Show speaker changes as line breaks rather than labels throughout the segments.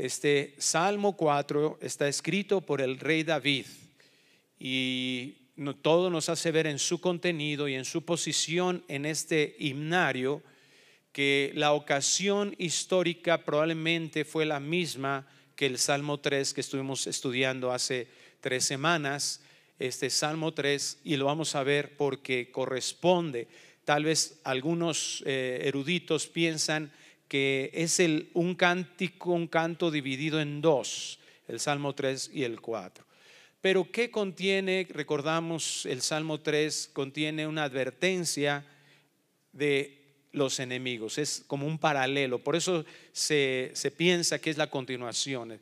Este Salmo 4 está escrito por el rey David y todo nos hace ver en su contenido y en su posición en este himnario que la ocasión histórica probablemente fue la misma que el Salmo 3 que estuvimos estudiando hace tres semanas, este Salmo 3, y lo vamos a ver porque corresponde. Tal vez algunos eh, eruditos piensan que es el, un cántico, un canto dividido en dos, el Salmo 3 y el 4. Pero ¿qué contiene? Recordamos, el Salmo 3 contiene una advertencia de los enemigos, es como un paralelo, por eso se, piensa que es la continuación.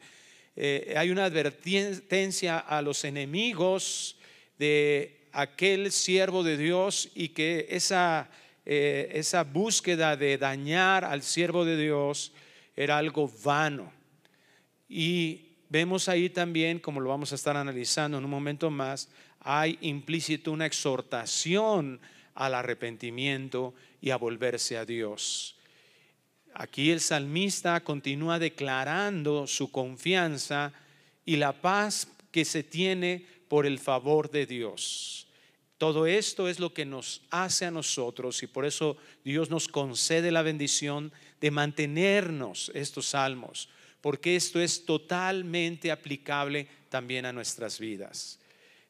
Eh, hay una advertencia a los enemigos de aquel siervo de Dios y que esa eh, esa búsqueda de dañar al siervo de Dios era algo vano. Y vemos ahí también, como lo vamos a estar analizando en un momento más, hay implícito una exhortación al arrepentimiento y a volverse a Dios. Aquí el salmista continúa declarando su confianza y la paz que se tiene por el favor de Dios. Todo esto es lo que nos hace a nosotros y por eso Dios nos concede la bendición de mantenernos estos salmos, porque esto es totalmente aplicable también a nuestras vidas.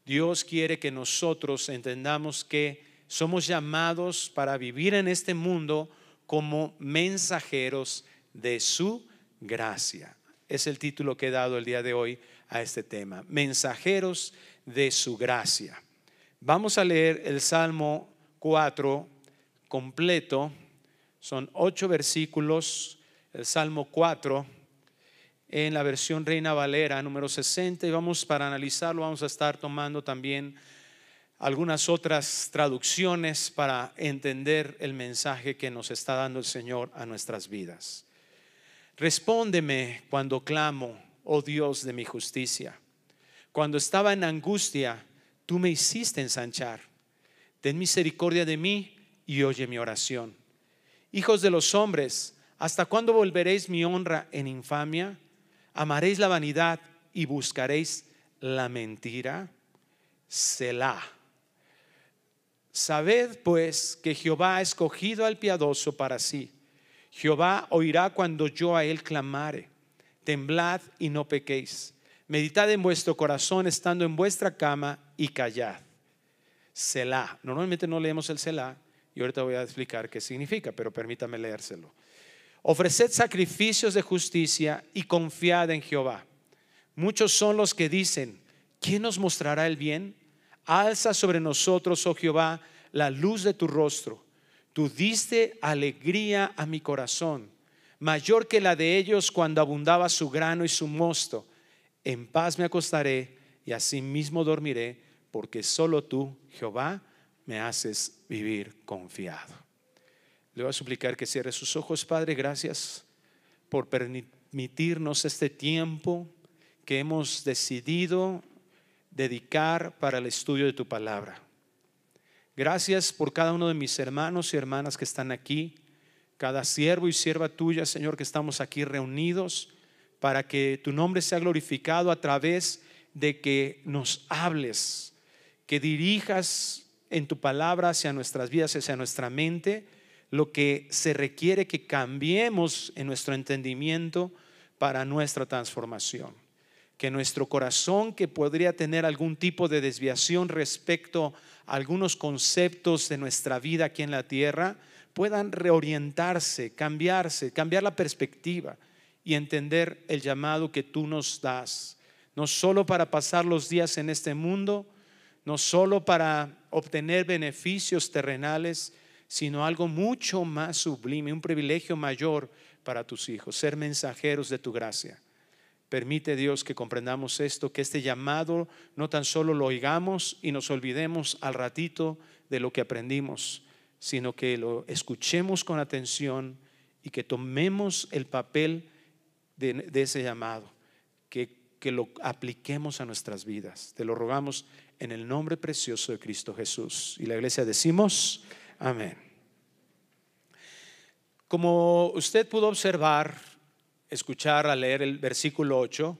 Dios quiere que nosotros entendamos que somos llamados para vivir en este mundo como mensajeros de su gracia. Es el título que he dado el día de hoy a este tema, mensajeros de su gracia. Vamos a leer el Salmo 4 completo. Son ocho versículos, el Salmo 4 en la versión Reina Valera, número 60. Y vamos para analizarlo, vamos a estar tomando también algunas otras traducciones para entender el mensaje que nos está dando el Señor a nuestras vidas. Respóndeme cuando clamo, oh Dios de mi justicia. Cuando estaba en angustia, tú me hiciste ensanchar. Ten misericordia de mí y oye mi oración. Hijos de los hombres, ¿hasta cuándo volveréis mi honra en infamia? ¿Amaréis la vanidad y buscaréis la mentira? Selah. Sabed pues que Jehová ha escogido al piadoso para sí. Jehová oirá cuando yo a él clamare. Temblad y no pequéis Meditad en vuestro corazón estando en vuestra cama y callad. Selah. Normalmente no leemos el Selah y ahorita voy a explicar qué significa, pero permítame leérselo. Ofreced sacrificios de justicia y confiad en Jehová. Muchos son los que dicen, ¿quién nos mostrará el bien? Alza sobre nosotros, oh Jehová, la luz de tu rostro. Tú diste alegría a mi corazón, mayor que la de ellos cuando abundaba su grano y su mosto en paz me acostaré y así mismo dormiré, porque solo tú, Jehová, me haces vivir confiado. Le voy a suplicar que cierre sus ojos, Padre, gracias por permitirnos este tiempo que hemos decidido dedicar para el estudio de tu palabra. Gracias por cada uno de mis hermanos y hermanas que están aquí, cada siervo y sierva tuya, Señor, que estamos aquí reunidos para que tu nombre sea glorificado a través de que nos hables, que dirijas en tu palabra hacia nuestras vidas, hacia nuestra mente, lo que se requiere que cambiemos en nuestro entendimiento para nuestra transformación. Que nuestro corazón, que podría tener algún tipo de desviación respecto a algunos conceptos de nuestra vida aquí en la tierra, puedan reorientarse, cambiarse, cambiar la perspectiva y entender el llamado que tú nos das, no solo para pasar los días en este mundo, no solo para obtener beneficios terrenales, sino algo mucho más sublime, un privilegio mayor para tus hijos, ser mensajeros de tu gracia. Permite Dios que comprendamos esto, que este llamado no tan solo lo oigamos y nos olvidemos al ratito de lo que aprendimos, sino que lo escuchemos con atención y que tomemos el papel de, ese llamado, que, que lo apliquemos a nuestras vidas. Te lo rogamos en el nombre precioso de Cristo Jesús. Y la iglesia decimos, amén. Como usted pudo observar escuchar a leer el versículo 8.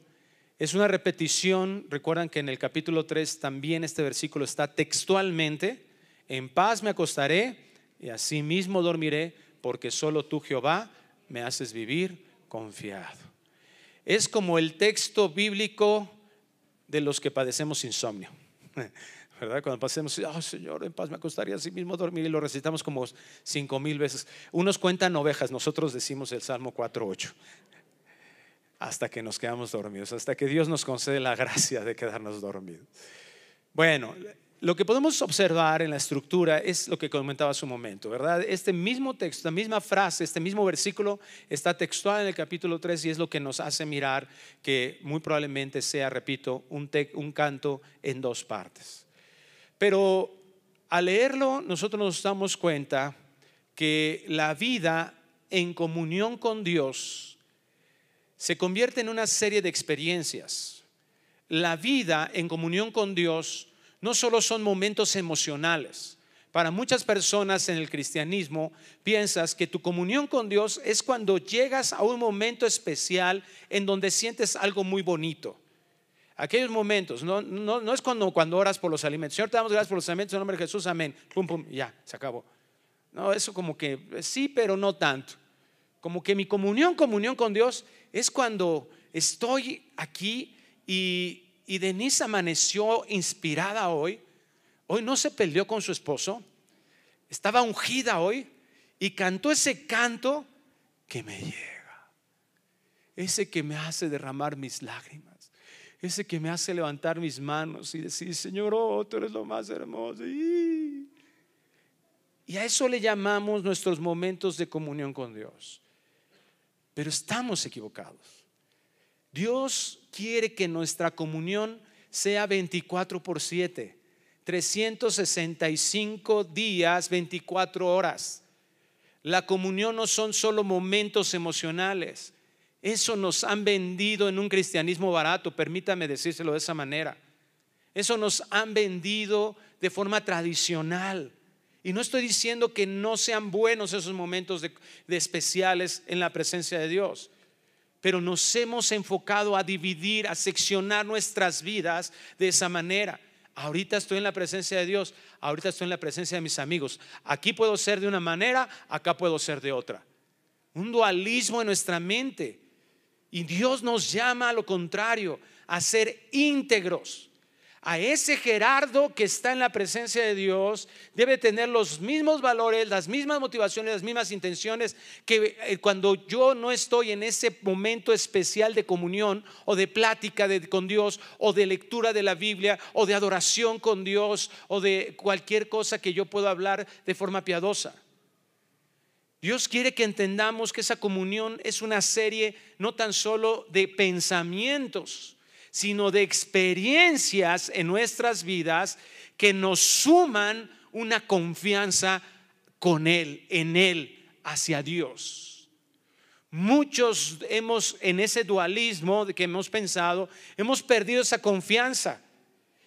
Es una repetición, recuerdan que en el capítulo 3 también este versículo está textualmente, en paz me acostaré y así mismo dormiré, porque solo tú Jehová me haces vivir confiado. Es como el texto bíblico de los que padecemos insomnio. ¿verdad? Cuando pasemos, oh Señor, en paz me acostaría así mismo dormir y lo recitamos como cinco mil veces. Unos cuentan ovejas, nosotros decimos el Salmo 4.8 hasta que nos quedamos dormidos, hasta que Dios nos concede la gracia de quedarnos dormidos. Bueno, lo que podemos observar en la estructura es lo que comentaba hace un momento, ¿verdad? Este mismo texto, esta misma frase, este mismo versículo está textual en el capítulo 3 y es lo que nos hace mirar que muy probablemente sea, repito, un, un canto en dos partes. Pero al leerlo, nosotros nos damos cuenta que la vida en comunión con Dios se convierte en una serie de experiencias. La vida en comunión con Dios no solo son momentos emocionales. Para muchas personas en el cristianismo piensas que tu comunión con Dios es cuando llegas a un momento especial en donde sientes algo muy bonito aquellos momentos, no, no, es cuando, cuando oras por los alimentos. Señor, te damos gracias por los alimentos en nombre de Jesús, amén. Pum, pum, ya, se acabó. No, eso como que sí, pero no tanto. Como que mi comunión, comunión con Dios es cuando estoy aquí y, y Denise amaneció inspirada hoy. Hoy no se peleó con su esposo, estaba ungida hoy y cantó ese canto que me llega, ese que me hace derramar mis lágrimas ese que me hace levantar mis manos y decir, Señor, oh, tú eres lo más hermoso. Y a eso le llamamos nuestros momentos de comunión con Dios. Pero estamos equivocados. Dios quiere que nuestra comunión sea 24 por 7, 365 días, 24 horas. La comunión no son solo momentos emocionales. Eso nos han vendido en un cristianismo barato, permítame decírselo de esa manera. Eso nos han vendido de forma tradicional. Y no estoy diciendo que no sean buenos esos momentos de, especiales en la presencia de Dios, pero nos hemos enfocado a dividir, a seccionar nuestras vidas de esa manera. Ahorita estoy en la presencia de Dios, ahorita estoy en la presencia de mis amigos. Aquí puedo ser de una manera, acá puedo ser de otra. Un dualismo en nuestra mente. Y Dios nos llama a lo contrario, a ser íntegros. A ese Gerardo que está en la presencia de Dios debe tener los mismos valores, las mismas motivaciones, las mismas intenciones que eh, cuando yo no estoy en ese momento especial de comunión o de plática con Dios o de lectura de la Biblia o de adoración con Dios o de cualquier cosa que yo pueda hablar de forma piadosa. Dios quiere que entendamos que esa comunión es una serie no tan solo de pensamientos, sino de experiencias en nuestras vidas que nos suman una confianza con Él, en Él, hacia Dios. Muchos hemos, en ese dualismo que hemos pensado, hemos perdido esa confianza.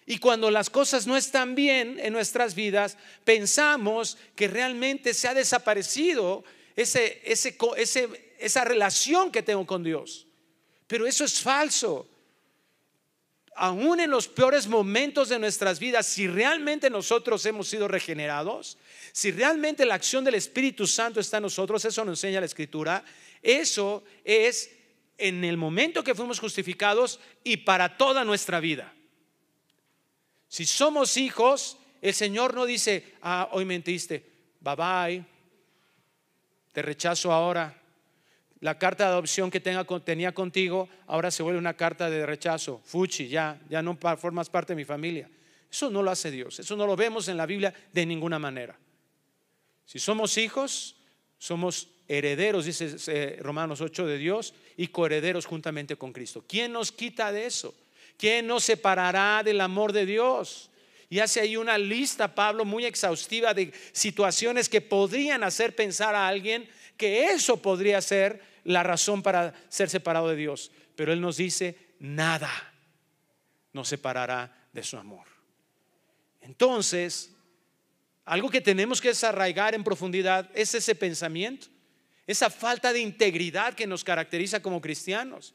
Y cuando las cosas no están bien en nuestras vidas, pensamos que realmente se ha desaparecido ese, esa relación que tengo con Dios. Pero eso es falso. Aún en los peores momentos de nuestras vidas, si realmente nosotros hemos sido regenerados, si realmente la acción del Espíritu Santo está en nosotros, eso nos enseña la Escritura, eso es en el momento que fuimos justificados y para toda nuestra vida. Si somos hijos, el Señor no dice, ah, hoy mentiste, bye bye, te rechazo ahora. La carta de adopción que tenga, tenía contigo ahora se vuelve una carta de rechazo. Fuchi, ya, ya no formas parte de mi familia. Eso no lo hace Dios, eso no lo vemos en la Biblia de ninguna manera. Si somos hijos, somos herederos, dice eh, Romanos 8 de Dios, y coherederos juntamente con Cristo. ¿Quién nos quita de eso? ¿Quién nos separará del amor de Dios? Y hace ahí una lista, Pablo, muy exhaustiva de situaciones que podrían hacer pensar a alguien que eso podría ser la razón para ser separado de Dios. Pero Él nos dice, nada nos separará de su amor. Entonces, algo que tenemos que desarraigar en profundidad es ese pensamiento. esa falta de integridad que nos caracteriza como cristianos.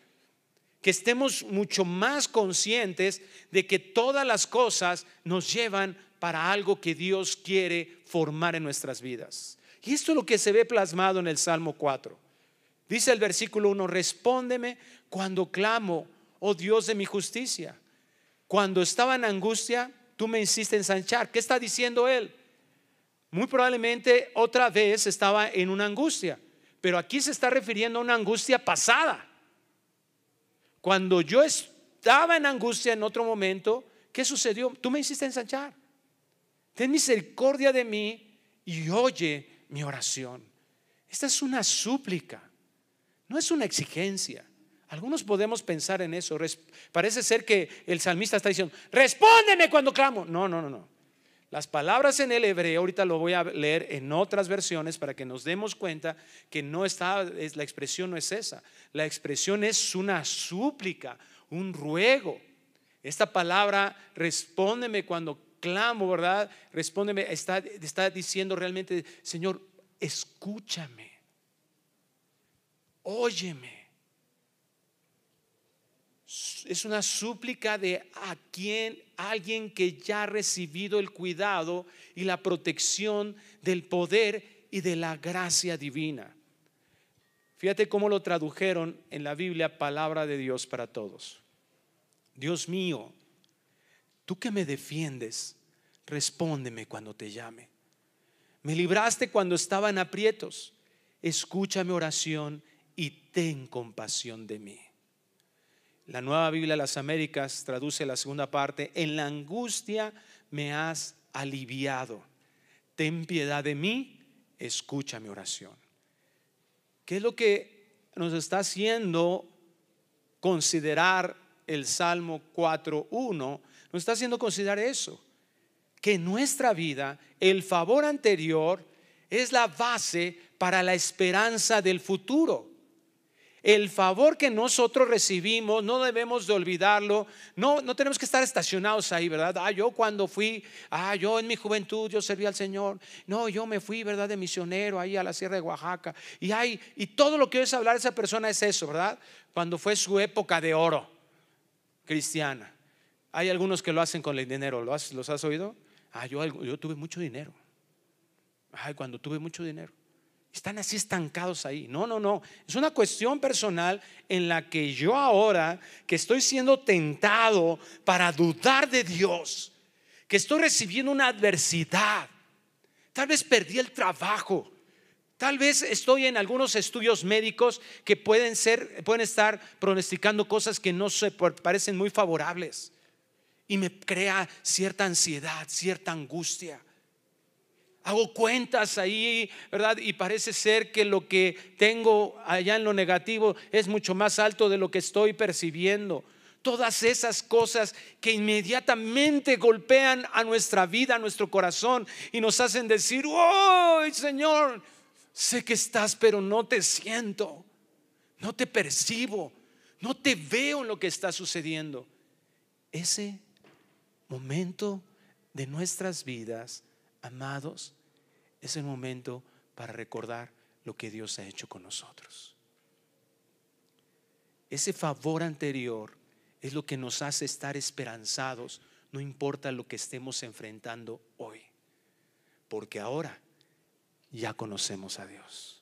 Que estemos mucho más conscientes de que todas las cosas nos llevan para algo que Dios quiere formar en nuestras vidas. Y esto es lo que se ve plasmado en el Salmo 4. Dice el versículo 1, respóndeme cuando clamo, oh Dios de mi justicia. Cuando estaba en angustia, tú me hiciste ensanchar. ¿Qué está diciendo él? Muy probablemente otra vez estaba en una angustia, pero aquí se está refiriendo a una angustia pasada. Cuando yo estaba en angustia en otro momento, ¿qué sucedió? Tú me hiciste ensanchar. Ten misericordia de mí y oye mi oración. Esta es una súplica, no es una exigencia. Algunos podemos pensar en eso. Parece ser que el salmista está diciendo, respóndeme cuando clamo. No, no, no, no. Las palabras en el hebreo, ahorita lo voy a leer en otras versiones para que nos demos cuenta que no está, es, la expresión no es esa. La expresión es una súplica, un ruego. Esta palabra, respóndeme cuando clamo, ¿verdad? Respóndeme, está, está diciendo realmente, Señor, escúchame, óyeme es una súplica de a quien alguien que ya ha recibido el cuidado y la protección del poder y de la gracia divina. Fíjate cómo lo tradujeron en la Biblia palabra de Dios para todos. Dios mío, tú que me defiendes, respóndeme cuando te llame. Me libraste cuando estaba en aprietos. Escucha mi oración y ten compasión de mí. La nueva Biblia de las Américas traduce la segunda parte, en la angustia me has aliviado. Ten piedad de mí, escucha mi oración. ¿Qué es lo que nos está haciendo considerar el Salmo 4.1? Nos está haciendo considerar eso, que en nuestra vida el favor anterior es la base para la esperanza del futuro el favor que nosotros recibimos, no debemos de olvidarlo, no, no tenemos que estar estacionados ahí, ¿verdad? Ah, yo cuando fui, ah, yo en mi juventud yo serví al Señor, no, yo me fui, ¿verdad? De misionero ahí a la Sierra de Oaxaca, y, hay, y todo lo que oyes hablar esa persona es eso, ¿verdad? Cuando fue su época de oro cristiana. Hay algunos que lo hacen con el dinero, ¿los has, has oído? Ah, yo, yo tuve mucho dinero. Ay, cuando tuve mucho dinero. Están así estancados ahí. No, no, no. Es una cuestión personal en la que yo ahora, que estoy siendo tentado para dudar de Dios, que estoy recibiendo una adversidad, tal vez perdí el trabajo, tal vez estoy en algunos estudios médicos que pueden ser, pueden estar pronosticando cosas que no se parecen muy favorables y me crea cierta ansiedad, cierta angustia hago cuentas ahí, ¿verdad? Y parece ser que lo que tengo allá en lo negativo es mucho más alto de lo que estoy percibiendo. Todas esas cosas que inmediatamente golpean a nuestra vida, a nuestro corazón y nos hacen decir, oh Señor, sé que estás, pero no te siento, no te percibo, no te veo en lo que está sucediendo. Ese momento de nuestras vidas, amados, es el momento para recordar lo que Dios ha hecho con nosotros. Ese favor anterior es lo que nos hace estar esperanzados, no importa lo que estemos enfrentando hoy, porque ahora ya conocemos a Dios.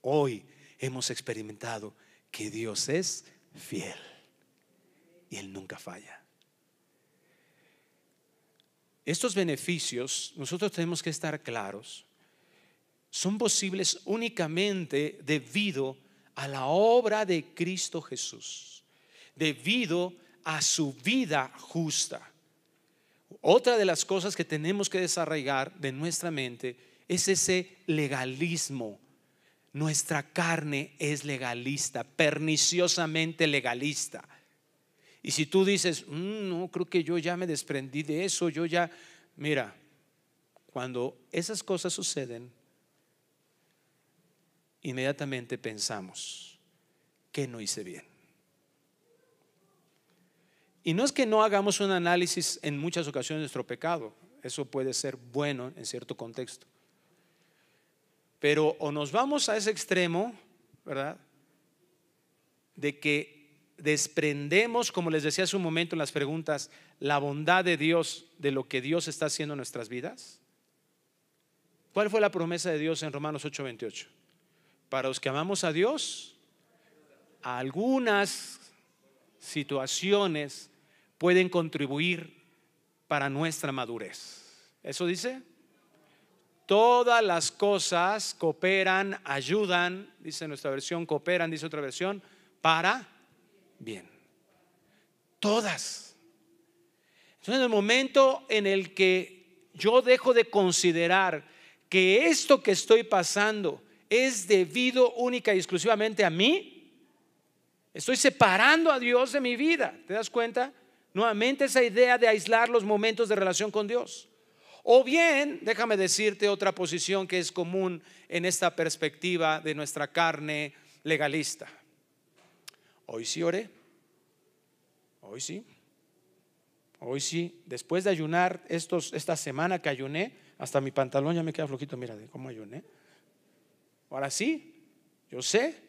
Hoy hemos experimentado que Dios es fiel y Él nunca falla. Estos beneficios, nosotros tenemos que estar claros, son posibles únicamente debido a la obra de Cristo Jesús, debido a su vida justa. Otra de las cosas que tenemos que desarraigar de nuestra mente es ese legalismo. Nuestra carne es legalista, perniciosamente legalista. Y si tú dices, mm, no, creo que yo ya me desprendí de eso, yo ya, mira, cuando esas cosas suceden, inmediatamente pensamos que no hice bien. Y no es que no hagamos un análisis en muchas ocasiones de nuestro pecado, eso puede ser bueno en cierto contexto. Pero o nos vamos a ese extremo, ¿verdad? De que desprendemos, como les decía hace un momento en las preguntas, la bondad de Dios de lo que Dios está haciendo en nuestras vidas. ¿Cuál fue la promesa de Dios en Romanos 8:28? Para los que amamos a Dios, algunas situaciones pueden contribuir para nuestra madurez. ¿Eso dice? Todas las cosas cooperan, ayudan, dice nuestra versión, cooperan, dice otra versión, para bien. Todas. Entonces, en el momento en el que yo dejo de considerar que esto que estoy pasando es debido única y exclusivamente a mí, Estoy separando a Dios de mi vida. ¿Te das cuenta? Nuevamente esa idea de aislar los momentos de relación con Dios. O bien, déjame decirte otra posición que es común en esta perspectiva de nuestra carne legalista. Hoy sí oré. Hoy sí. Hoy sí. Después de ayunar estos, esta semana que ayuné, hasta mi pantalón ya me queda flojito. Mira de cómo ayuné. Ahora sí, yo sé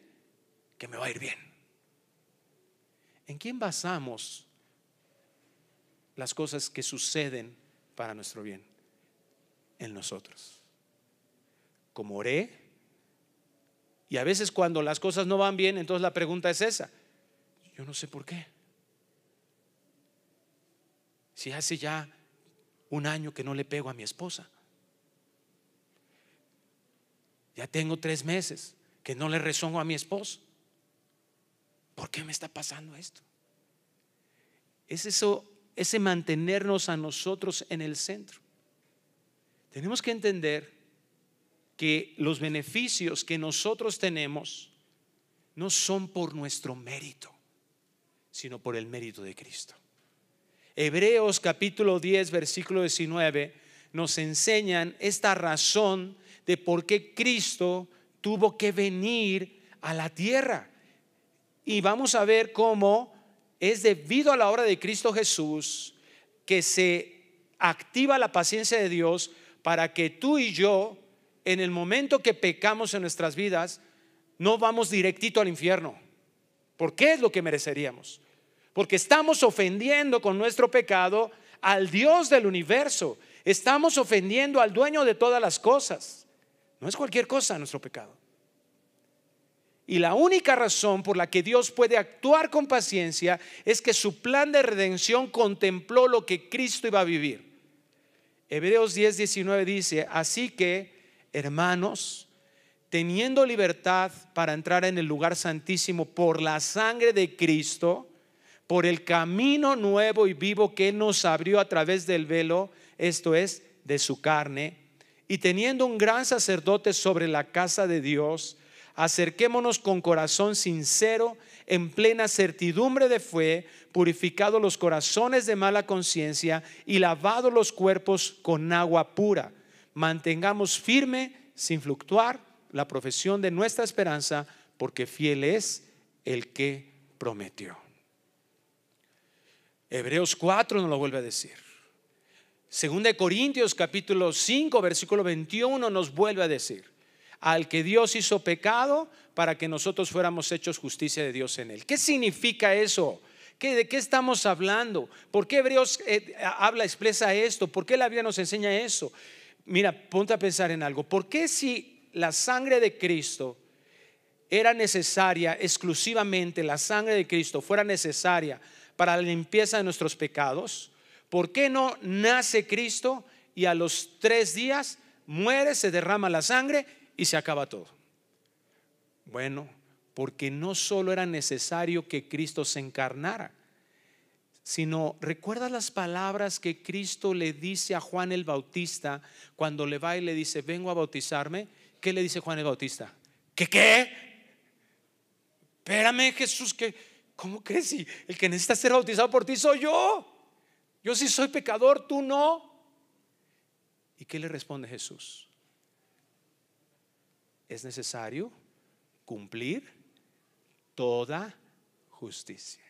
que me va a ir bien. ¿En quién basamos las cosas que suceden para nuestro bien? En nosotros. Como oré, y a veces cuando las cosas no van bien, entonces la pregunta es esa. Yo no sé por qué. Si hace ya un año que no le pego a mi esposa. Ya tengo tres meses que no le rezongo a mi esposo. ¿por qué me está pasando esto? Es eso, ese mantenernos a nosotros en el centro. Tenemos que entender que los beneficios que nosotros tenemos no son por nuestro mérito, sino por el mérito de Cristo. Hebreos capítulo 10, versículo 19 nos enseñan esta razón de por qué Cristo tuvo que venir a la tierra y vamos a ver cómo es debido a la obra de Cristo Jesús que se activa la paciencia de Dios para que tú y yo, en el momento que pecamos en nuestras vidas, no vamos directito al infierno. ¿Por qué es lo que mereceríamos? Porque estamos ofendiendo con nuestro pecado al Dios del universo. Estamos ofendiendo al dueño de todas las cosas. No es cualquier cosa nuestro pecado. Y la única razón por la que Dios puede actuar con paciencia es que su plan de redención contempló lo que Cristo iba a vivir. Hebreos 10, 19 dice, así que, hermanos, teniendo libertad para entrar en el lugar santísimo por la sangre de Cristo, por el camino nuevo y vivo que nos abrió a través del velo, esto es, de su carne, y teniendo un gran sacerdote sobre la casa de Dios, acerquémonos con corazón sincero, en plena certidumbre de fe, purificados los corazones de mala conciencia y lavados los cuerpos con agua pura. Mantengamos firme, sin fluctuar, la profesión de nuestra esperanza, porque fiel es el que prometió. Hebreos 4 nos lo vuelve a decir. Segunda de Corintios capítulo 5 versículo 21 nos vuelve a decir al que Dios hizo pecado para que nosotros fuéramos hechos justicia de Dios en él. ¿Qué significa eso? ¿Qué, ¿De qué estamos hablando? ¿Por qué Hebreos eh, habla, expresa esto? ¿Por qué la Biblia nos enseña eso? Mira, ponte a pensar en algo. ¿Por qué si la sangre de Cristo era necesaria exclusivamente, la sangre de Cristo fuera necesaria para la limpieza de nuestros pecados? ¿Por qué no nace Cristo y a los tres días muere, se derrama la sangre y se acaba todo. Bueno, porque no solo era necesario que Cristo se encarnara, sino recuerda las palabras que Cristo le dice a Juan el Bautista cuando le va y le dice, vengo a bautizarme. ¿Qué le dice Juan el Bautista? ¿Qué qué? Espérame Jesús, que ¿cómo crees? Si el que necesita ser bautizado por ti soy yo. Yo sí soy pecador, tú no. ¿Y qué le responde Jesús? es necesario cumplir toda justicia.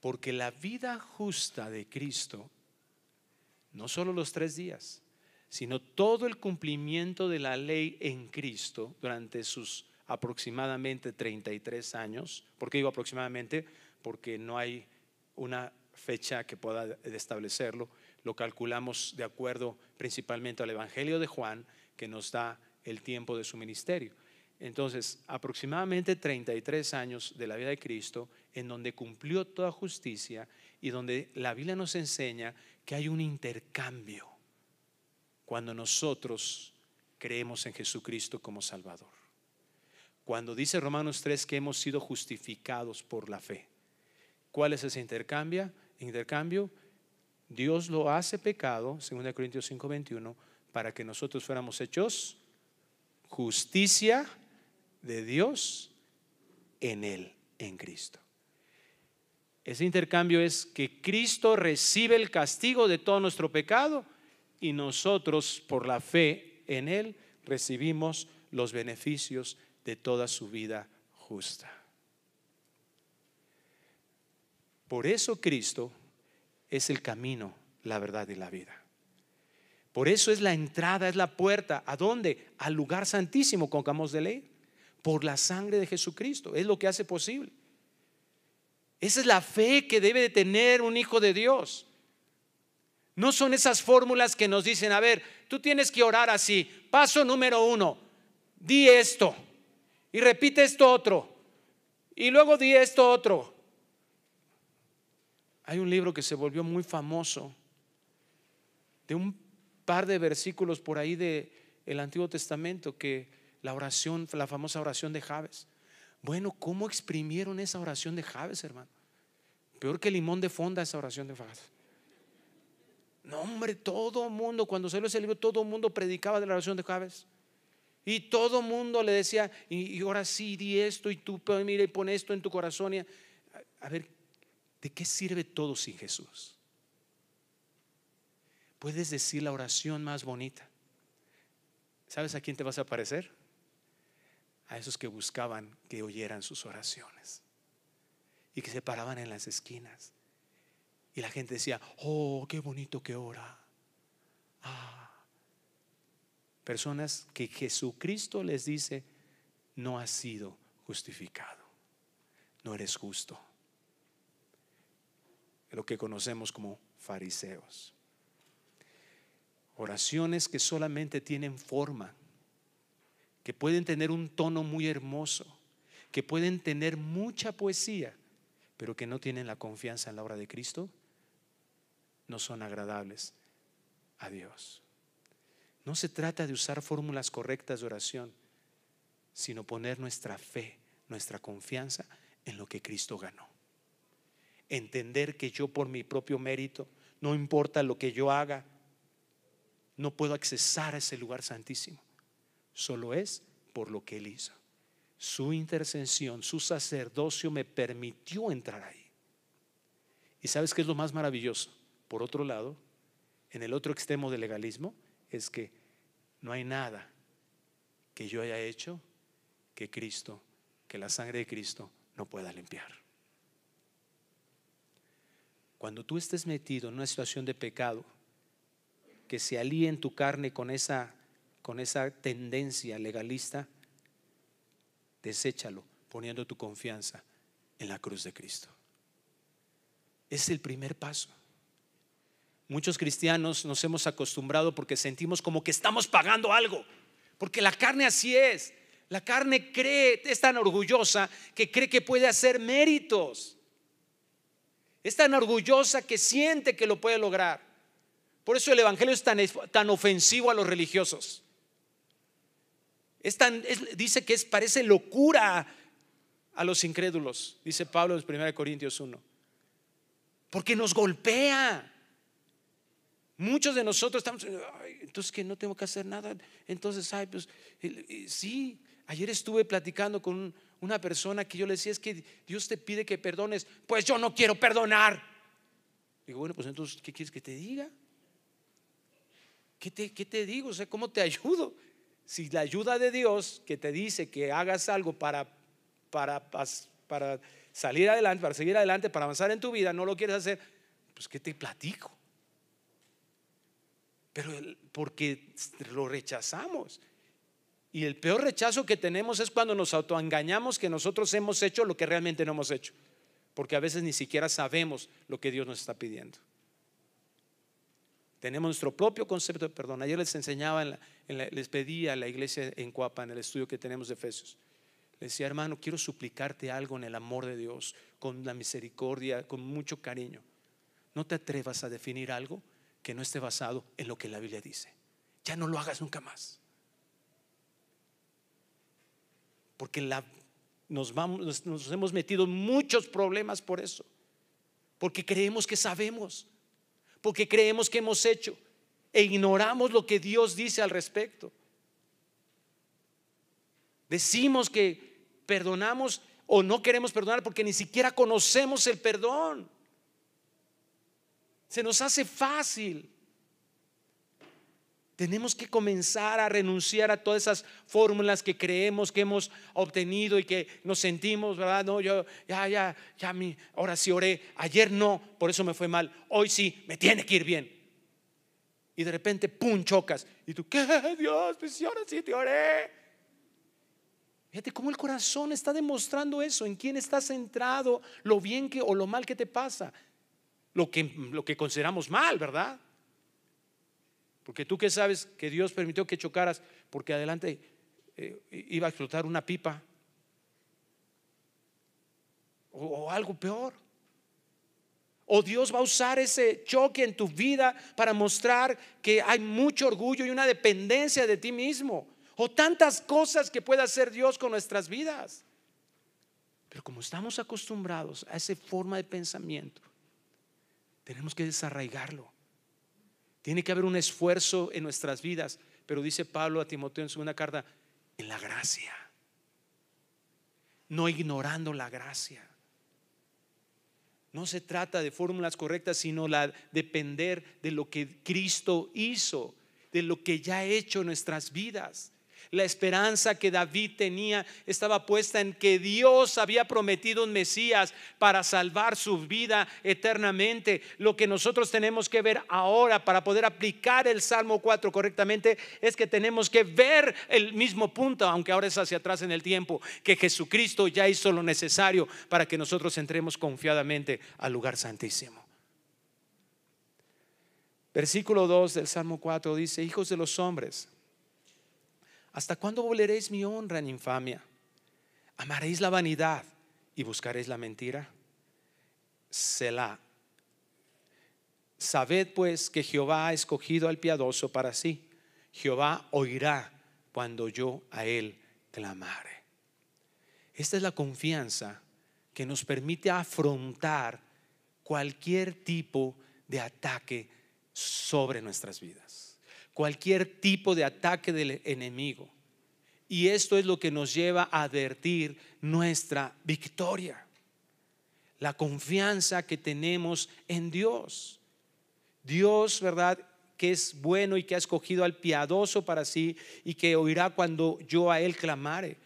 Porque la vida justa de Cristo, no solo los tres días, sino todo el cumplimiento de la ley en Cristo durante sus aproximadamente 33 años. ¿Por qué digo aproximadamente? Porque no hay una fecha que pueda establecerlo. Lo calculamos de acuerdo principalmente al Evangelio de Juan, que nos da el tiempo de su ministerio. Entonces, aproximadamente 33 años de la vida de Cristo, en donde cumplió toda justicia y donde la Biblia nos enseña que hay un intercambio cuando nosotros creemos en Jesucristo como Salvador. Cuando dice Romanos 3 que hemos sido justificados por la fe. ¿Cuál es ese intercambio? Intercambio, Dios lo hace pecado, 2 Corintios 5:21, para que nosotros fuéramos hechos justicia de Dios en Él, en Cristo. Ese intercambio es que Cristo recibe el castigo de todo nuestro pecado y nosotros por la fe en Él recibimos los beneficios de toda su vida justa. Por eso Cristo es el camino, la verdad y la vida. Por eso es la entrada, es la puerta. ¿A dónde? Al lugar santísimo, con acabamos de leer. Por la sangre de Jesucristo. Es lo que hace posible. Esa es la fe que debe de tener un hijo de Dios. No son esas fórmulas que nos dicen, a ver, tú tienes que orar así. Paso número uno, di esto y repite esto otro. Y luego di esto otro. Hay un libro que se volvió muy famoso de un par de versículos por ahí de el Antiguo Testamento que la oración, la famosa oración de Javes. Bueno, ¿cómo exprimieron esa oración de Javes, hermano? Peor que limón de fonda esa oración de Javes. No, hombre, todo mundo, cuando salió ese libro, todo mundo predicaba de la oración de Javes. Y todo mundo le decía, y, ahora sí, di esto, y tú, mira, y pon esto en tu corazón. a, a ver, ¿de qué sirve todo sin Jesús? Puedes decir la oración más bonita. ¿Sabes a quién te vas a parecer? A esos que buscaban que oyeran sus oraciones y que se paraban en las esquinas y la gente decía, oh, qué bonito que ora. Ah. Personas que Jesucristo les dice, no has sido justificado, no eres justo. Lo que conocemos como fariseos. Oraciones que solamente tienen forma, que pueden tener un tono muy hermoso, que pueden tener mucha poesía, pero que no tienen la confianza en la obra de Cristo no son agradables a Dios. No se trata de usar fórmulas correctas de oración, sino poner nuestra fe, nuestra confianza en lo que Cristo ganó. Entender que yo por mi propio mérito, no importa lo que yo haga, no puedo accesar a ese lugar santísimo. Solo es por lo que Él hizo. Su intercesión, su sacerdocio me permitió entrar ahí. ¿Y sabes qué es lo más maravilloso? Por otro lado, en el otro extremo del legalismo es que no hay nada que yo haya hecho que Cristo, que la sangre de Cristo no pueda limpiar. Cuando tú estés metido en una situación de pecado, que se alíe en tu carne con esa, con esa tendencia legalista, deséchalo poniendo tu confianza en la cruz de Cristo. Es el primer paso. Muchos cristianos nos hemos acostumbrado porque sentimos como que estamos pagando algo, porque la carne así es. La carne cree, es tan orgullosa que cree que puede hacer méritos. Es tan orgullosa que siente que lo puede lograr. Por eso el Evangelio es tan, tan ofensivo a los religiosos. Es tan, dice que es, parece locura a los incrédulos, dice Pablo en 1 Corintios 1. Porque nos golpea. Muchos de nosotros estamos, entonces que no tengo que hacer nada. Entonces, ay, pues sí, ayer estuve platicando con una persona que yo le decía, es que Dios te pide que perdones. Pues yo no quiero perdonar. Digo, bueno, pues entonces, ¿qué quieres que te diga? ¿Qué te, digo? O sea, ¿cómo te ayudo? Si la ayuda de Dios que te dice que hagas algo para, para, para salir adelante, para seguir adelante, para avanzar en tu vida, no lo quieres hacer, pues ¿qué te platico? pero porque lo rechazamos. Y el peor rechazo que tenemos es cuando nos autoengañamos que nosotros hemos hecho lo que realmente no hemos hecho, porque a veces ni siquiera sabemos lo que Dios nos está pidiendo. Tenemos nuestro propio concepto de perdón. Ayer les enseñaba, les pedía a la iglesia en Cuapa, en el estudio que tenemos de Efesios. Les decía, hermano, quiero suplicarte algo en el amor de Dios, con la misericordia, con mucho cariño. No te atrevas a definir algo que no esté basado en lo que la Biblia dice. Ya no lo hagas nunca más. Porque nos, nos hemos metido en muchos problemas por eso. Porque creemos que sabemos porque creemos que hemos hecho e ignoramos lo que Dios dice al respecto. Decimos que perdonamos o no queremos perdonar porque ni siquiera conocemos el perdón. Se nos hace fácil. Tenemos que comenzar a renunciar a todas esas fórmulas que creemos que hemos obtenido y que nos sentimos, ¿verdad? No, yo ya, ya, ya, mi, ahora sí oré. Ayer no, por eso me fue mal. Hoy sí, me tiene que ir bien. Y de repente, ¡pum! chocas. Y tú, ¿qué? Dios, pues ahora sí te oré. Fíjate cómo el corazón está demostrando eso, en quién está centrado, lo bien que o lo mal que te pasa. Lo que, lo que consideramos mal, ¿verdad? Porque tú que sabes que Dios permitió que chocaras porque adelante eh, iba a explotar una pipa o, o algo peor. O Dios va a usar ese choque en tu vida para mostrar que hay mucho orgullo y una dependencia de ti mismo. O tantas cosas que puede hacer Dios con nuestras vidas. Pero como estamos acostumbrados a esa forma de pensamiento, tenemos que desarraigarlo. Tiene que haber un esfuerzo en nuestras vidas, pero dice Pablo a Timoteo en su segunda carta, en la gracia, no ignorando la gracia. No se trata de fórmulas correctas, sino la depender de lo que Cristo hizo, de lo que ya ha hecho en nuestras vidas. La esperanza que David tenía estaba puesta en que Dios había prometido un Mesías para salvar su vida eternamente. Lo que nosotros tenemos que ver ahora para poder aplicar el Salmo 4 correctamente es que tenemos que ver el mismo punto, aunque ahora es hacia atrás en el tiempo, que Jesucristo ya hizo lo necesario para que nosotros entremos confiadamente al lugar santísimo. Versículo 2 del Salmo 4 dice, hijos de los hombres, ¿Hasta cuándo volveréis mi honra en infamia? ¿Amaréis la vanidad y buscaréis la mentira? Selah. Sabed pues que Jehová ha escogido al piadoso para sí. Jehová oirá cuando yo a él clamare. Esta es la confianza que nos permite afrontar cualquier tipo de ataque sobre nuestras vidas cualquier tipo de ataque del enemigo. Y esto es lo que nos lleva a advertir nuestra victoria. La confianza que tenemos en Dios. Dios, ¿verdad? Que es bueno y que ha escogido al piadoso para sí y que oirá cuando yo a él clamare.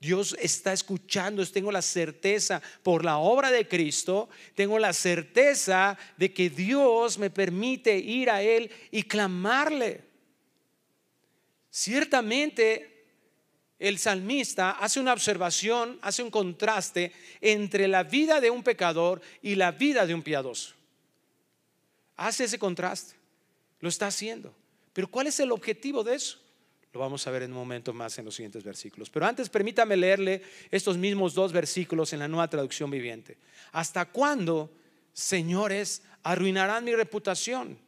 Dios está escuchando, tengo la certeza por la obra de Cristo, tengo la certeza de que Dios me permite ir a Él y clamarle. Ciertamente el salmista hace una observación, hace un contraste entre la vida de un pecador y la vida de un piadoso. Hace ese contraste, lo está haciendo. Pero ¿cuál es el objetivo de eso? Lo vamos a ver en un momento más en los siguientes versículos. Pero antes permítame leerle estos mismos dos versículos en la nueva traducción viviente. ¿Hasta cuándo, señores, arruinarán mi reputación?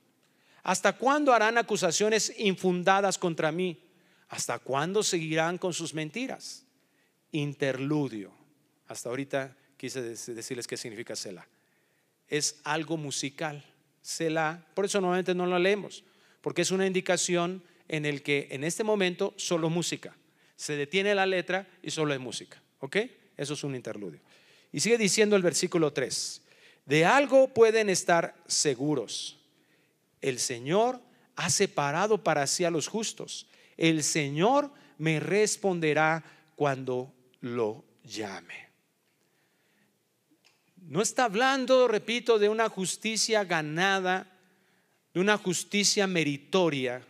¿Hasta cuándo harán acusaciones infundadas contra mí? ¿Hasta cuándo seguirán con sus mentiras? Interludio. Hasta ahorita quise decirles qué significa Selah. Es algo musical. Selah, por eso normalmente no lo leemos, porque es una indicación en el que en este momento solo música. Se detiene la letra y solo hay música. ¿Ok? Eso es un interludio. Y sigue diciendo el versículo 3. De algo pueden estar seguros el Señor ha separado para sí a los justos. El Señor me responderá cuando lo llame. No está hablando, repito, de una justicia ganada, una justicia meritoria,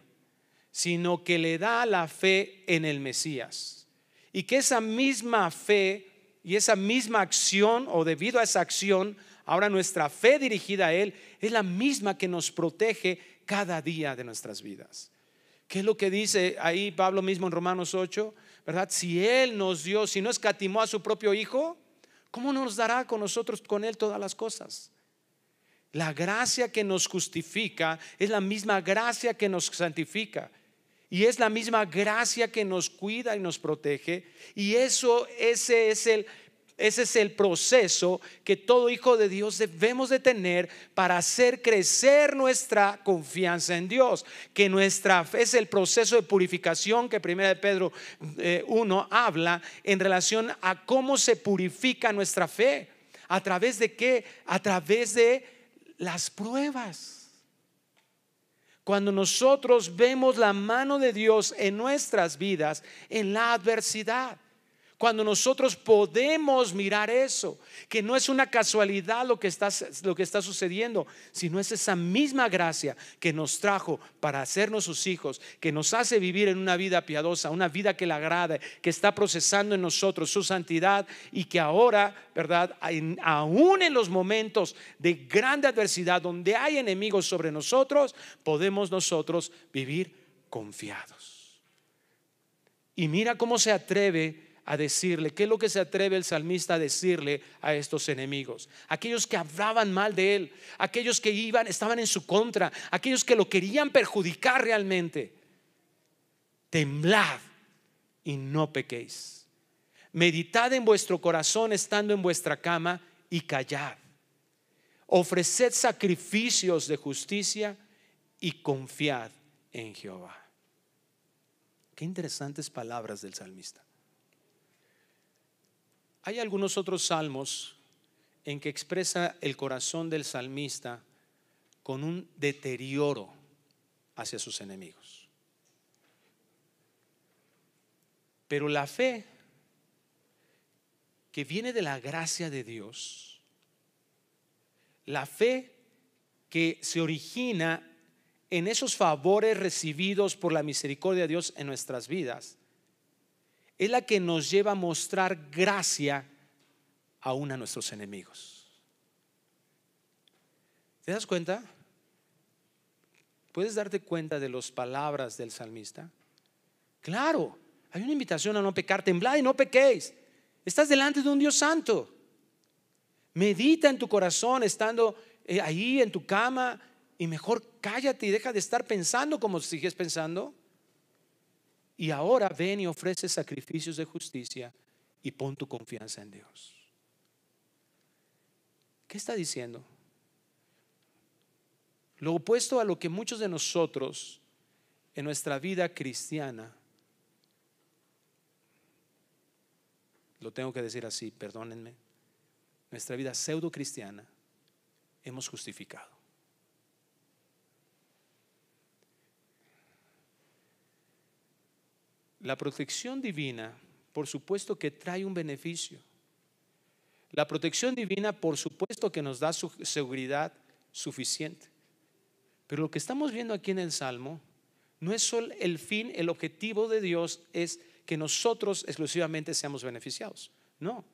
sino que le da la fe en el Mesías. Y que esa misma fe y esa misma acción, o debido a esa acción, ahora nuestra fe dirigida a Él, es la misma que nos protege cada día de nuestras vidas. ¿Qué es lo que dice ahí Pablo mismo en Romanos 8? ¿Verdad? Si Él nos dio, si no escatimó a su propio Hijo, ¿cómo nos dará con nosotros, con Él todas las cosas? La gracia que nos justifica es la misma gracia que nos santifica. Y es la misma gracia que nos cuida y nos protege. Y eso, ese es el ese es el proceso que todo hijo de Dios debemos de tener para hacer crecer nuestra confianza en Dios. Que nuestra fe es el proceso de purificación que 1 Pedro 1 eh, habla en relación a cómo se purifica nuestra fe. ¿A través de qué? A través de las pruebas. Cuando nosotros vemos la mano de Dios en nuestras vidas, en la adversidad. Cuando nosotros podemos mirar eso, que no es una casualidad lo que está, lo que está sucediendo, sino es esa misma gracia que nos trajo para hacernos sus hijos, que nos hace vivir en una vida piadosa, una vida que le agrada, que está procesando en nosotros su santidad y que ahora, ¿verdad? aún en los momentos de grande adversidad, donde hay enemigos sobre nosotros, podemos nosotros vivir confiados. Y mira cómo se atreve a decirle, ¿qué es lo que se atreve el salmista a decirle a estos enemigos? Aquellos que hablaban mal de él, aquellos que iban, estaban en su contra, aquellos que lo querían perjudicar realmente. Temblad y no pequéis. Meditad en vuestro corazón estando en vuestra cama y callad. Ofreced sacrificios de justicia y confiad en Jehová. Qué interesantes palabras del salmista. Hay algunos otros salmos en que expresa el corazón del salmista con un deterioro hacia sus enemigos. Pero la fe que viene de la gracia de Dios, la fe que se origina en esos favores recibidos por la misericordia de Dios en nuestras vidas, es la que nos lleva a mostrar gracia aún a nuestros enemigos. ¿Te das cuenta? ¿Puedes darte cuenta de las palabras del salmista? Claro, hay una invitación a no pecar, temblad y no pequéis. Estás delante de un Dios santo. Medita en tu corazón estando eh, ahí en tu cama y mejor cállate y deja de estar pensando como sigues pensando. Y ahora ven y ofrece sacrificios de justicia y pon tu confianza en Dios. ¿Qué está diciendo? Lo opuesto a lo que muchos de nosotros en nuestra vida cristiana, lo tengo que decir así, perdónenme, nuestra vida pseudo cristiana, hemos justificado. La protección divina, por supuesto que trae un beneficio. La protección divina, por supuesto que nos da su seguridad suficiente. Pero lo que estamos viendo aquí en el Salmo no es solo el fin, el objetivo de Dios es que nosotros exclusivamente seamos beneficiados. No,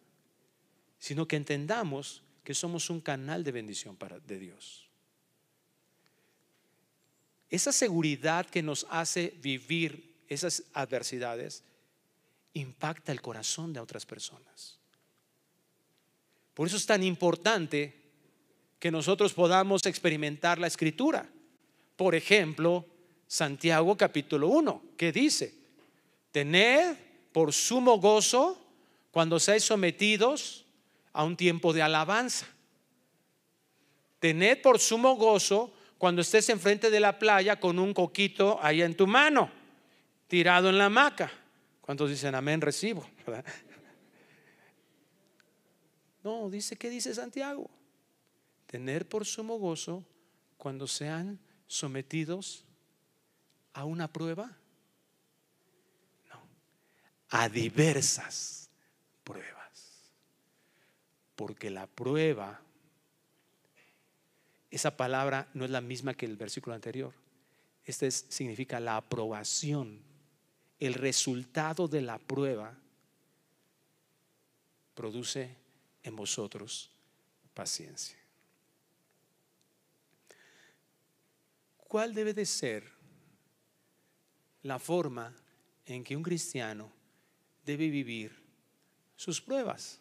sino que entendamos que somos un canal de bendición para, de Dios. Esa seguridad que nos hace vivir esas adversidades, impacta el corazón de otras personas. Por eso es tan importante que nosotros podamos experimentar la escritura. Por ejemplo, Santiago capítulo 1, que dice, tened por sumo gozo cuando seáis sometidos a un tiempo de alabanza. Tened por sumo gozo cuando estés enfrente de la playa con un coquito ahí en tu mano tirado en la hamaca. ¿Cuántos dicen amén? Recibo. No, dice, ¿qué dice Santiago? Tener por sumo gozo cuando sean sometidos a una prueba. No, a diversas pruebas. Porque la prueba esa palabra no es la misma que el versículo anterior. Este significa la aprobación, el resultado de la prueba produce en vosotros paciencia. ¿Cuál debe de ser la forma en que un cristiano debe vivir sus pruebas?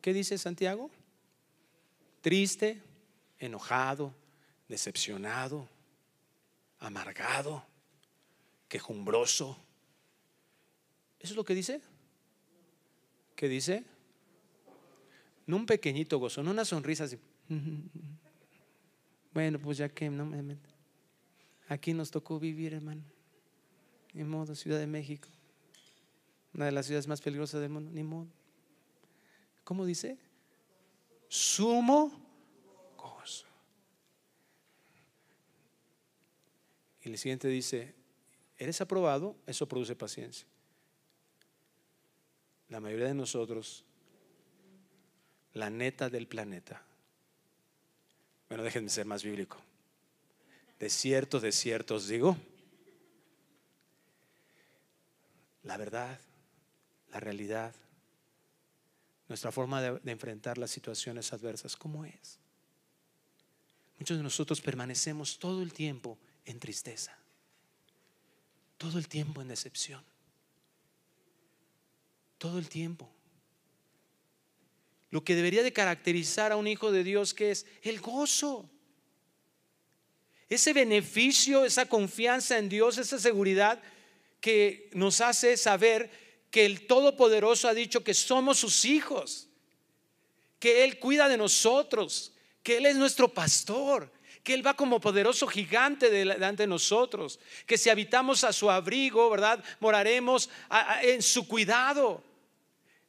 ¿Qué dice Santiago? Triste, enojado, decepcionado, amargado, quejumbroso. ¿Eso es lo que dice? ¿Qué dice? No un pequeñito gozo, no una sonrisa así. Bueno, pues ya que no me, aquí nos tocó vivir, hermano. Ni modo, Ciudad de México. Una de las ciudades más peligrosas del mundo, ni modo. ¿Cómo dice? Sumo gozo. Y el siguiente dice, ¿eres aprobado? Eso produce paciencia. La mayoría de nosotros la neta del planeta. Bueno, déjenme ser más bíblico. De cierto, de cierto os digo, la verdad, la realidad, nuestra forma de, de, enfrentar las situaciones adversas, ¿cómo es? Muchos de nosotros permanecemos todo el tiempo en tristeza, todo el tiempo en decepción, todo el tiempo. Lo que debería de caracterizar a un hijo de Dios que es el gozo. Ese beneficio, esa confianza en Dios, esa seguridad que nos hace saber que el Todopoderoso ha dicho que somos sus hijos, que Él cuida de nosotros, que Él es nuestro pastor, que Él va como poderoso gigante delante de nosotros, que si habitamos a su abrigo, ¿verdad? Moraremos en su cuidado,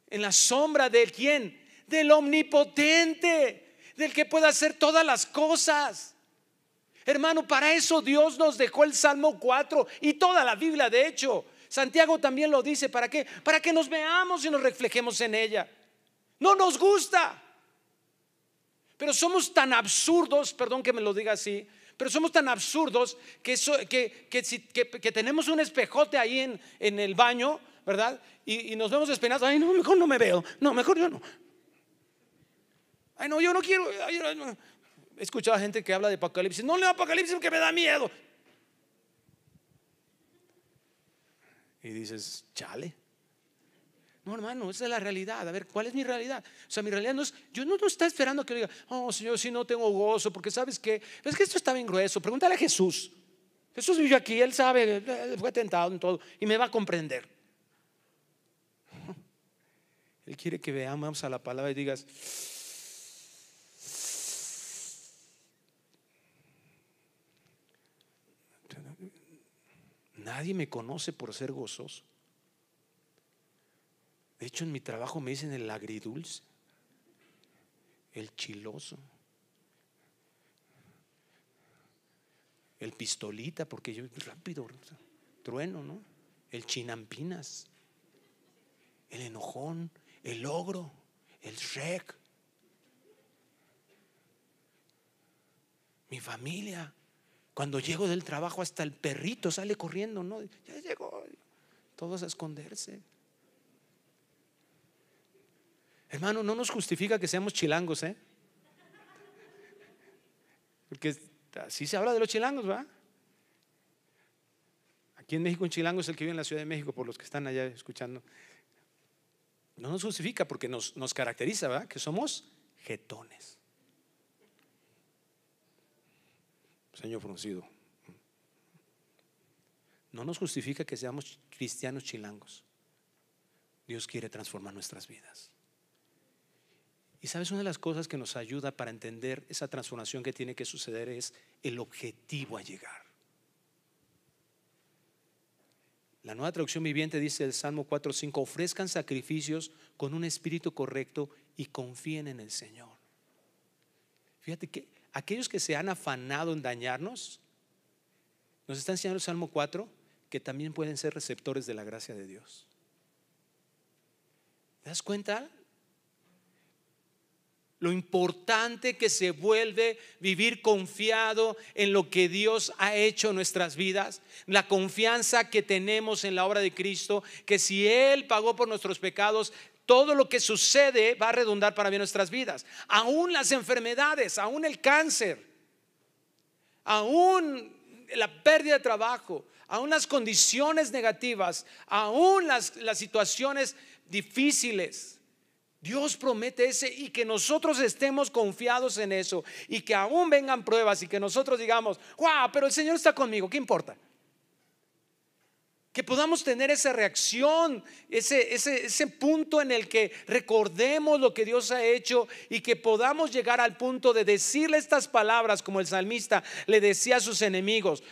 en la sombra de quién? del omnipotente, del que puede hacer todas las cosas. Hermano, para eso Dios nos dejó el Salmo 4 y toda la Biblia, de hecho. Santiago también lo dice, ¿para qué? Para que nos veamos y nos reflejemos en ella. No nos gusta. Pero somos tan absurdos, perdón que me lo diga así, pero somos tan absurdos que, que, tenemos un espejote ahí en, en el baño, ¿verdad? Y, nos vemos despeinados, ay, no, mejor no me veo, no, mejor yo no. Ay, no, yo no quiero. He escuchado a gente que habla de Apocalipsis. No leo Apocalipsis porque me da miedo. Y dices, chale. No, hermano, esa es la realidad. A ver, ¿cuál es mi realidad? O sea, mi realidad no es, yo no, no está esperando que diga, oh, Señor, si no tengo gozo, porque sabes que, es que esto está bien grueso. Pregúntale a Jesús. Jesús vive aquí, Él sabe, fue tentado en todo y me va a comprender. Él quiere que veamos a la palabra y digas, Nadie me conoce por ser gozoso. De hecho, en mi trabajo me dicen el agridulce, el chiloso, el pistolita, porque yo rápido, trueno, ¿no? El chinampinas, el enojón, el ogro, el shrek. Mi familia, cuando llego del trabajo, hasta el perrito sale corriendo, ¿no? Ya llegó, todos a esconderse. Hermano, no nos justifica que seamos chilangos, ¿eh? Porque así se habla de los chilangos, ¿va? Aquí en México un chilango es el que vive en la Ciudad de México, por los que están allá escuchando. No nos justifica porque nos, nos caracteriza, ¿va? Que somos jetones. Señor fruncido. No nos justifica que seamos cristianos chilangos. Dios quiere transformar nuestras vidas. Y sabes, una de las cosas que nos ayuda para entender esa transformación que tiene que suceder es el objetivo a llegar. La nueva traducción viviente dice el Salmo 4:5, ofrezcan sacrificios con un espíritu correcto y confíen en el Señor. Fíjate que aquellos que se han afanado en dañarnos, nos está enseñando el Salmo 4 que también pueden ser receptores de la gracia de Dios. ¿Te das cuenta? Lo importante que se vuelve vivir confiado en lo que Dios ha hecho en nuestras vidas, la confianza que tenemos en la obra de Cristo, que si Él pagó por nuestros pecados, todo lo que sucede va a redundar para bien nuestras vidas. Aún las enfermedades, aún el cáncer, aún la pérdida de trabajo, aún las condiciones negativas, aún las, las situaciones difíciles Dios promete ese y que nosotros estemos confiados en eso y que aún vengan pruebas y que nosotros digamos, wow, pero el Señor está conmigo, ¿qué importa? Que podamos tener esa reacción, ese, ese, ese punto en el que recordemos lo que Dios ha hecho y que podamos llegar al punto de decirle estas palabras como el salmista le decía a sus enemigos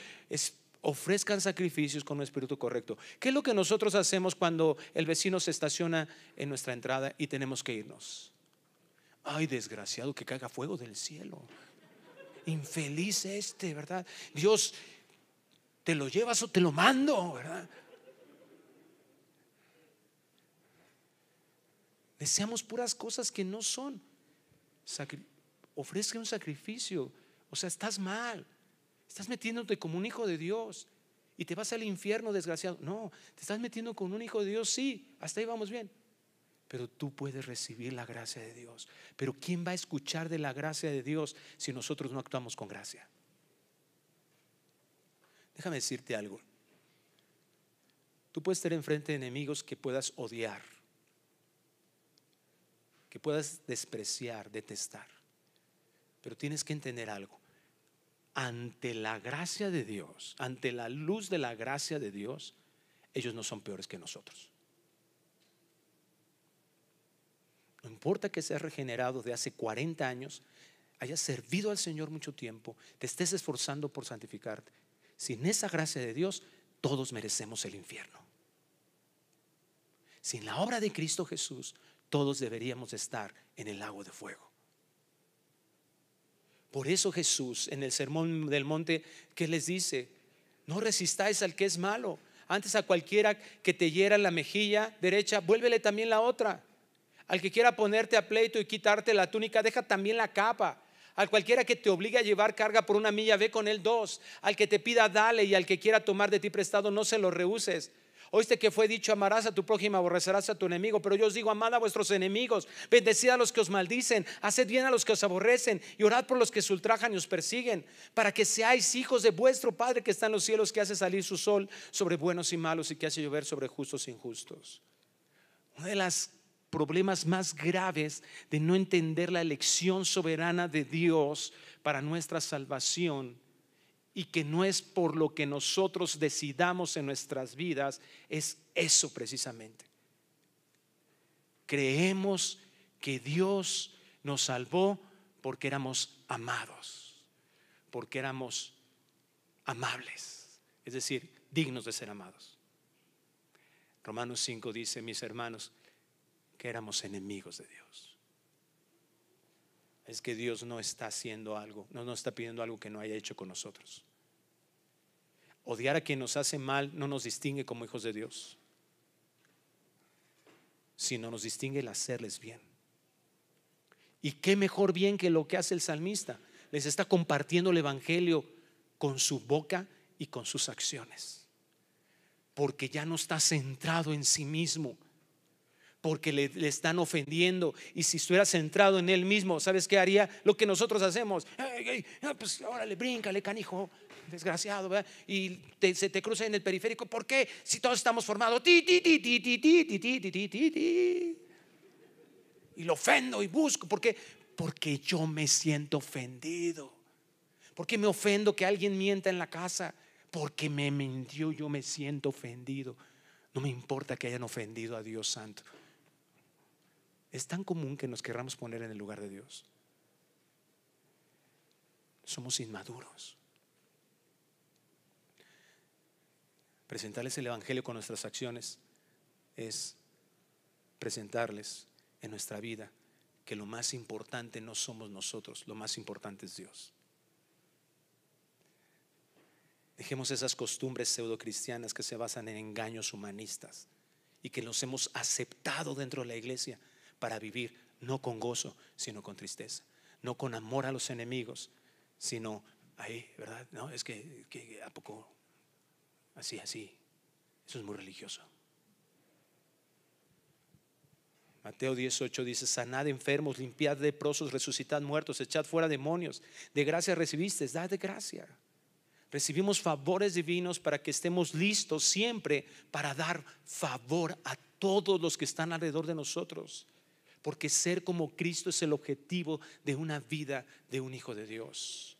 ofrezcan sacrificios con un espíritu correcto. ¿Qué es lo que nosotros hacemos cuando el vecino se estaciona en nuestra entrada y tenemos que irnos? Ay, desgraciado, que caiga fuego del cielo. Infeliz este, ¿verdad? Dios, ¿te lo llevas o te lo mando, verdad? Deseamos puras cosas que no son. ofrezca un sacrificio. O sea, estás mal. Estás metiéndote como un hijo de Dios y te vas al infierno desgraciado. No, te estás metiendo con un hijo de Dios, sí, hasta ahí vamos bien. Pero tú puedes recibir la gracia de Dios. Pero ¿quién va a escuchar de la gracia de Dios si nosotros no actuamos con gracia? Déjame decirte algo. Tú puedes estar enfrente de enemigos que puedas odiar, que puedas despreciar, detestar. Pero tienes que entender algo ante la gracia de Dios, ante la luz de la gracia de Dios, ellos no son peores que nosotros. No importa que seas regenerado de hace 40 años, hayas servido al Señor mucho tiempo, te estés esforzando por santificarte. Sin esa gracia de Dios, todos merecemos el infierno. Sin la obra de Cristo Jesús, todos deberíamos estar en el lago de fuego. Por eso Jesús en el sermón del monte, ¿qué les dice? No resistáis al que es malo. Antes a cualquiera que te hiera la mejilla derecha, vuélvele también la otra. Al que quiera ponerte a pleito y quitarte la túnica, deja también la capa. Al cualquiera que te obligue a llevar carga por una milla, ve con él dos. Al que te pida, dale. Y al que quiera tomar de ti prestado, no se lo rehuses. Oíste que fue dicho, amarás a tu prójimo, aborrecerás a tu enemigo. Pero yo os digo, amad a vuestros enemigos, bendecid a los que os maldicen, haced bien a los que os aborrecen y orad por los que se ultrajan y os persiguen, para que seáis hijos de vuestro Padre que está en los cielos, que hace salir su sol sobre buenos y malos y que hace llover sobre justos e injustos. Uno de los problemas más graves de no entender la elección soberana de Dios para nuestra salvación y que no es por lo que nosotros decidamos en nuestras vidas, es eso precisamente. Creemos que Dios nos salvó porque éramos amados, porque éramos amables, es decir, dignos de ser amados. Romanos 5 dice, mis hermanos, que éramos enemigos de Dios. Es que Dios no está haciendo algo, no nos está pidiendo algo que no haya hecho con nosotros. Odiar a quien nos hace mal no nos distingue como hijos de Dios, sino nos distingue el hacerles bien. Y qué mejor bien que lo que hace el salmista. Les está compartiendo el Evangelio con su boca y con sus acciones. Porque ya no está centrado en sí mismo, porque le, están ofendiendo. Y si estuviera centrado en él mismo, ¿sabes qué haría? Lo que nosotros hacemos. pues ahora le brinca, le canijo desgraciado, y se te cruza en el periférico. ¿Por qué? Si todos estamos formados, y lo ofendo y busco, ¿por qué? Porque yo me siento ofendido. ¿Por qué me ofendo que alguien mienta en la casa? Porque me mintió, yo me siento ofendido. No me importa que hayan ofendido a Dios Santo. Es tan común que nos querramos poner en el lugar de Dios. Somos inmaduros. Presentarles el Evangelio con nuestras acciones es presentarles en nuestra vida que lo más importante no somos nosotros, lo más importante es Dios. Dejemos esas costumbres pseudocristianas que se basan en engaños humanistas y que los hemos aceptado dentro de la iglesia para vivir no con gozo, sino con tristeza, no con amor a los enemigos, sino ahí, ¿verdad? No, es que, que a poco, así, así, eso es muy religioso. Mateo 18 dice, sanad enfermos, limpiad leprosos, resucitad muertos, echad fuera demonios. De gracia recibiste, dad de gracia. Recibimos favores divinos para que estemos listos siempre para dar favor a todos los que están alrededor de nosotros. Porque ser como Cristo es el objetivo de una vida de un hijo de Dios.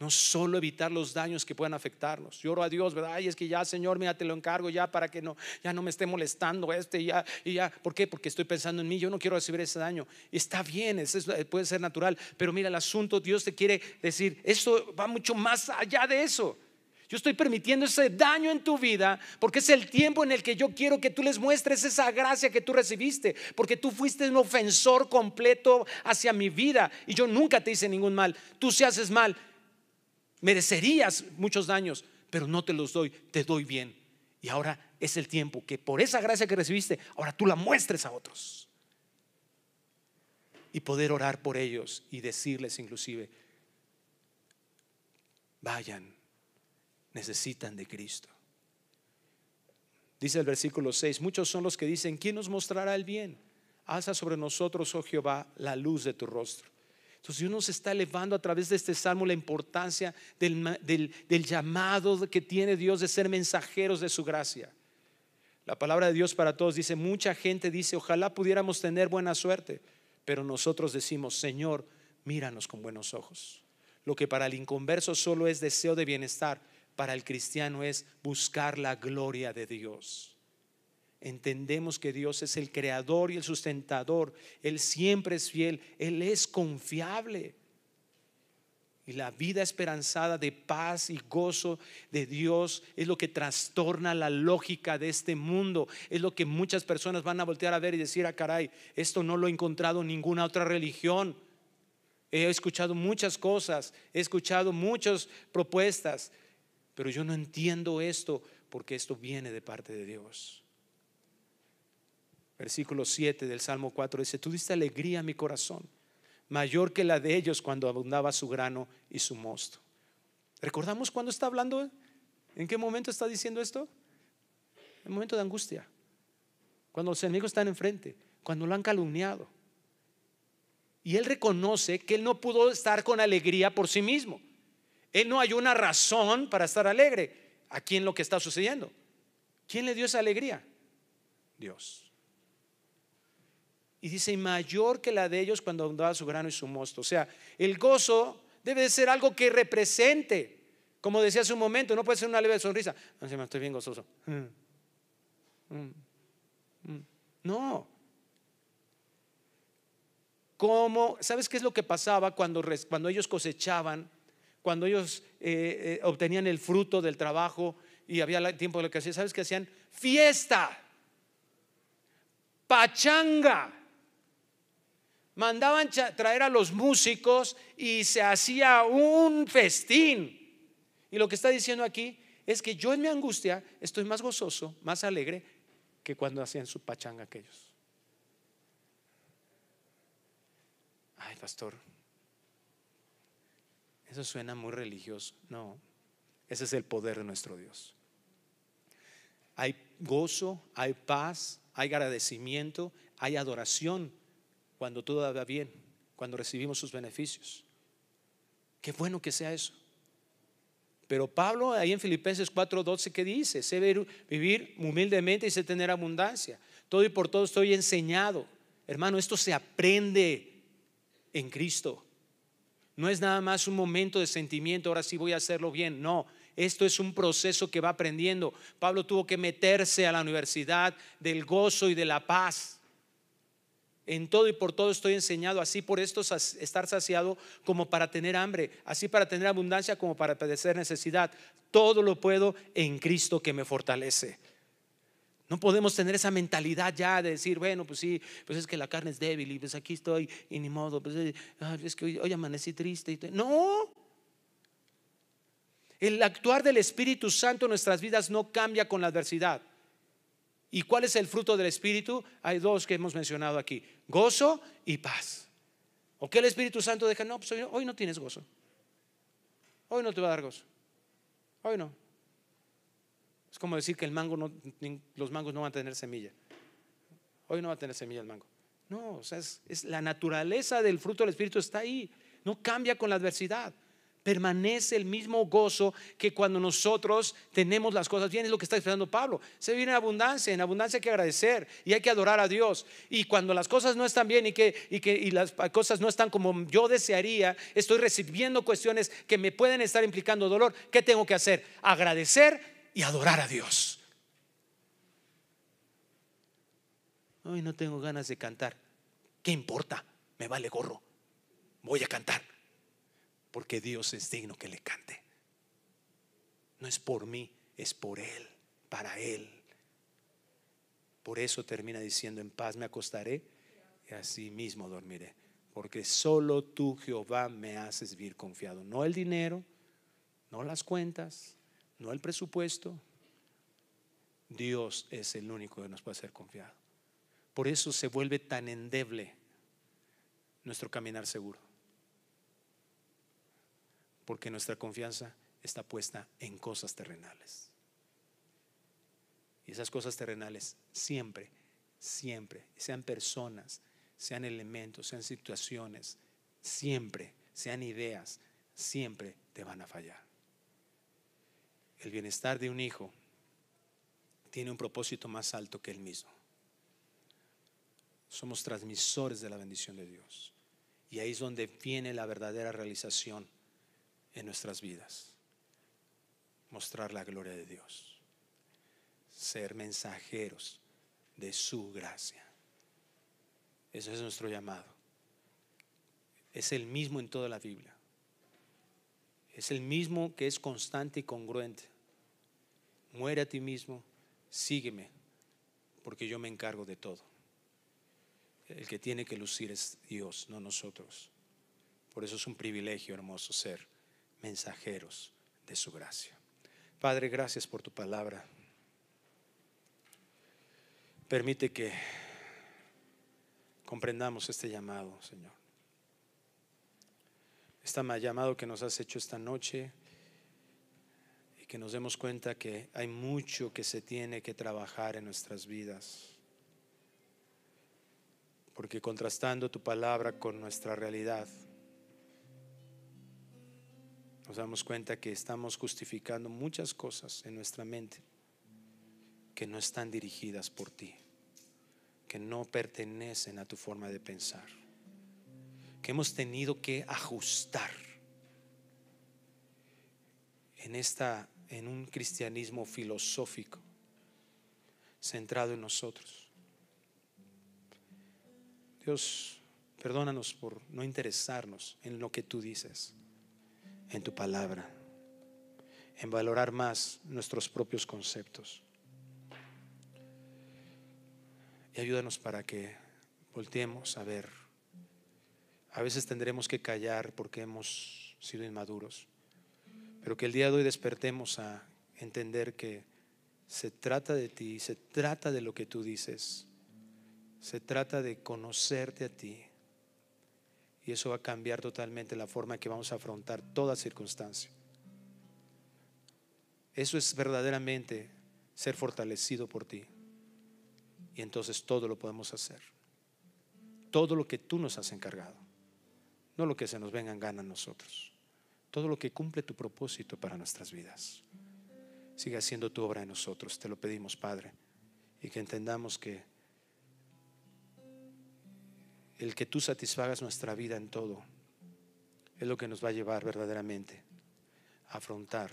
No solo evitar los daños que puedan afectarnos. Yo oro a Dios, ¿verdad? Ay, es que ya, Señor, mira, te lo encargo ya para que no, ya no me esté molestando este, ya, y ya. ¿Por qué? Porque estoy pensando en mí. Yo no quiero recibir ese daño. Está bien, eso puede ser natural. Pero mira, el asunto, Dios te quiere decir, esto va mucho más allá de eso. Yo estoy permitiendo ese daño en tu vida porque es el tiempo en el que yo quiero que tú les muestres esa gracia que tú recibiste, porque tú fuiste un ofensor completo hacia mi vida y yo nunca te hice ningún mal. Tú si haces mal, merecerías muchos daños, pero no te los doy, te doy bien. Y ahora es el tiempo que por esa gracia que recibiste, ahora tú la muestres a otros. Y poder orar por ellos y decirles inclusive, vayan, necesitan de Cristo. Dice el versículo 6, muchos son los que dicen, ¿quién nos mostrará el bien? Alza sobre nosotros, oh Jehová, la luz de tu rostro. Entonces Dios nos está elevando a través de este salmo la importancia del, llamado que tiene Dios de ser mensajeros de su gracia. La palabra de Dios para todos dice, mucha gente dice, ojalá pudiéramos tener buena suerte, pero nosotros decimos, Señor, míranos con buenos ojos. Lo que para el inconverso solo es deseo de bienestar, para el cristiano es buscar la gloria de Dios entendemos que Dios es el creador y el sustentador. Él siempre es fiel, Él es confiable. Y la vida esperanzada de paz y gozo de Dios es lo que trastorna la lógica de este mundo. Es lo que muchas personas van a voltear a ver y decir, ah, caray, esto no lo he encontrado en ninguna otra religión. He escuchado muchas cosas, he escuchado muchas propuestas, pero yo no entiendo esto porque esto viene de parte de Dios versículo 7 del Salmo 4 dice, tú diste alegría a mi corazón, mayor que la de ellos cuando abundaba su grano y su mosto. ¿Recordamos cuando está hablando? ¿En qué momento está diciendo esto? En el momento de angustia, cuando los enemigos están enfrente, cuando lo han calumniado. Y él reconoce que él no pudo estar con alegría por sí mismo. Él no hay una razón para estar alegre aquí en lo que está sucediendo. ¿Quién le dio esa alegría? Dios. Y dice, mayor que la de ellos cuando abundaba su grano y su mosto. O sea, el gozo debe de ser algo que represente. Como decía hace un momento, no puede ser una leve sonrisa. No, me estoy bien gozoso. Mm. Mm. Mm. No. ¿Cómo? ¿Sabes qué es lo que pasaba cuando, cuando ellos cosechaban? Cuando ellos eh, eh, obtenían el fruto del trabajo y había tiempo de lo que hacían. ¿Sabes qué hacían? Fiesta. Pachanga mandaban traer a los músicos y se hacía un festín. Y lo que está diciendo aquí es que yo en mi angustia estoy más gozoso, más alegre que cuando hacían su pachanga aquellos. Ay, pastor, eso suena muy religioso. No, ese es el poder de nuestro Dios. Hay gozo, hay paz, hay agradecimiento, hay adoración cuando todo va bien, cuando recibimos sus beneficios. Qué bueno que sea eso. Pero Pablo ahí en Filipenses 4:12, ¿qué dice? Sé vivir humildemente y sé tener abundancia. Todo y por todo estoy enseñado. Hermano, esto se aprende en Cristo. No es nada más un momento de sentimiento, ahora sí voy a hacerlo bien. No, esto es un proceso que va aprendiendo. Pablo tuvo que meterse a la universidad del gozo y de la paz. En todo y por todo estoy enseñado, así por esto estar saciado como para tener hambre, así para tener abundancia como para padecer necesidad. Todo lo puedo en Cristo que me fortalece. No podemos tener esa mentalidad ya de decir, bueno, pues sí, pues es que la carne es débil y pues aquí estoy y ni modo, pues eh, es que hoy, amanecí triste. No, el actuar del Espíritu Santo en nuestras vidas no cambia con la adversidad. ¿Y cuál es el fruto del Espíritu? Hay dos que hemos mencionado aquí, gozo y paz. ¿O qué el Espíritu Santo deja? No, pues hoy, no tienes gozo. Hoy no te va a dar gozo. Hoy no. Es como decir que el mango no, los mangos no van a tener semilla. Hoy no va a tener semilla el mango. No, o sea, es, es la naturaleza del fruto del Espíritu está ahí. No cambia con la adversidad permanece el mismo gozo que cuando nosotros tenemos las cosas bien, es lo que está esperando Pablo. Se viene en abundancia, en abundancia hay que agradecer y hay que adorar a Dios. Y cuando las cosas no están bien y que, y que y las cosas no están como yo desearía, estoy recibiendo cuestiones que me pueden estar implicando dolor, ¿qué tengo que hacer? Agradecer y adorar a Dios. Hoy no tengo ganas de cantar. ¿Qué importa? Me vale gorro. Voy a cantar porque Dios es digno que le cante. No es por mí, es por Él, para Él. Por eso termina diciendo, en paz me acostaré y así mismo dormiré. Porque solo tú, Jehová, me haces vivir confiado. No el dinero, no las cuentas, no el presupuesto. Dios es el único que nos puede ser confiado. Por eso se vuelve tan endeble nuestro caminar seguro porque nuestra confianza está puesta en cosas terrenales. Y esas cosas terrenales siempre, siempre, sean personas, sean elementos, sean situaciones, siempre, sean ideas, siempre te van a fallar. El bienestar de un hijo tiene un propósito más alto que el mismo. Somos transmisores de la bendición de Dios. Y ahí es donde viene la verdadera realización en nuestras vidas. Mostrar la gloria de Dios. Ser mensajeros de su gracia. Ese es nuestro llamado. Es el mismo en toda la Biblia. Es el mismo que es constante y congruente. Muere a ti mismo, sígueme, porque yo me encargo de todo. El que tiene que lucir es Dios, no nosotros. Por eso es un privilegio hermoso ser mensajeros de su gracia. Padre, gracias por tu palabra. Permite que comprendamos este llamado, Señor. Este llamado que nos has hecho esta noche y que nos demos cuenta que hay mucho que se tiene que trabajar en nuestras vidas. Porque contrastando tu palabra con nuestra realidad, nos damos cuenta que estamos justificando muchas cosas en nuestra mente que no están dirigidas por ti, que no pertenecen a tu forma de pensar, que hemos tenido que ajustar en esta en un cristianismo filosófico centrado en nosotros. Dios, perdónanos por no interesarnos en lo que tú dices en tu palabra, en valorar más nuestros propios conceptos. Y ayúdanos para que volteemos a ver. A veces tendremos que callar porque hemos sido inmaduros, pero que el día de hoy despertemos a entender que se trata de ti, se trata de lo que tú dices, se trata de conocerte a ti y eso va a cambiar totalmente la forma en que vamos a afrontar toda circunstancia. Eso es verdaderamente ser fortalecido por ti. Y entonces todo lo podemos hacer. Todo lo que tú nos has encargado. No lo que se nos venga en gana a nosotros. Todo lo que cumple tu propósito para nuestras vidas. Sigue haciendo tu obra en nosotros. Te lo pedimos, Padre. Y que entendamos que el que tú satisfagas nuestra vida en todo es lo que nos va a llevar verdaderamente a afrontar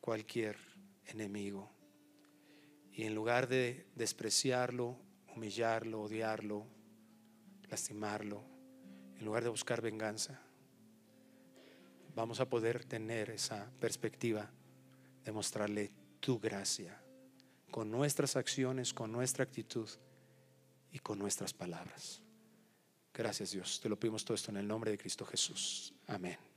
cualquier enemigo. Y en lugar de despreciarlo, humillarlo, odiarlo, lastimarlo, en lugar de buscar venganza, vamos a poder tener esa perspectiva de mostrarle tu gracia con nuestras acciones, con nuestra actitud y con nuestras palabras. Gracias Dios. Te lo pedimos todo esto en el nombre de Cristo Jesús. Amén.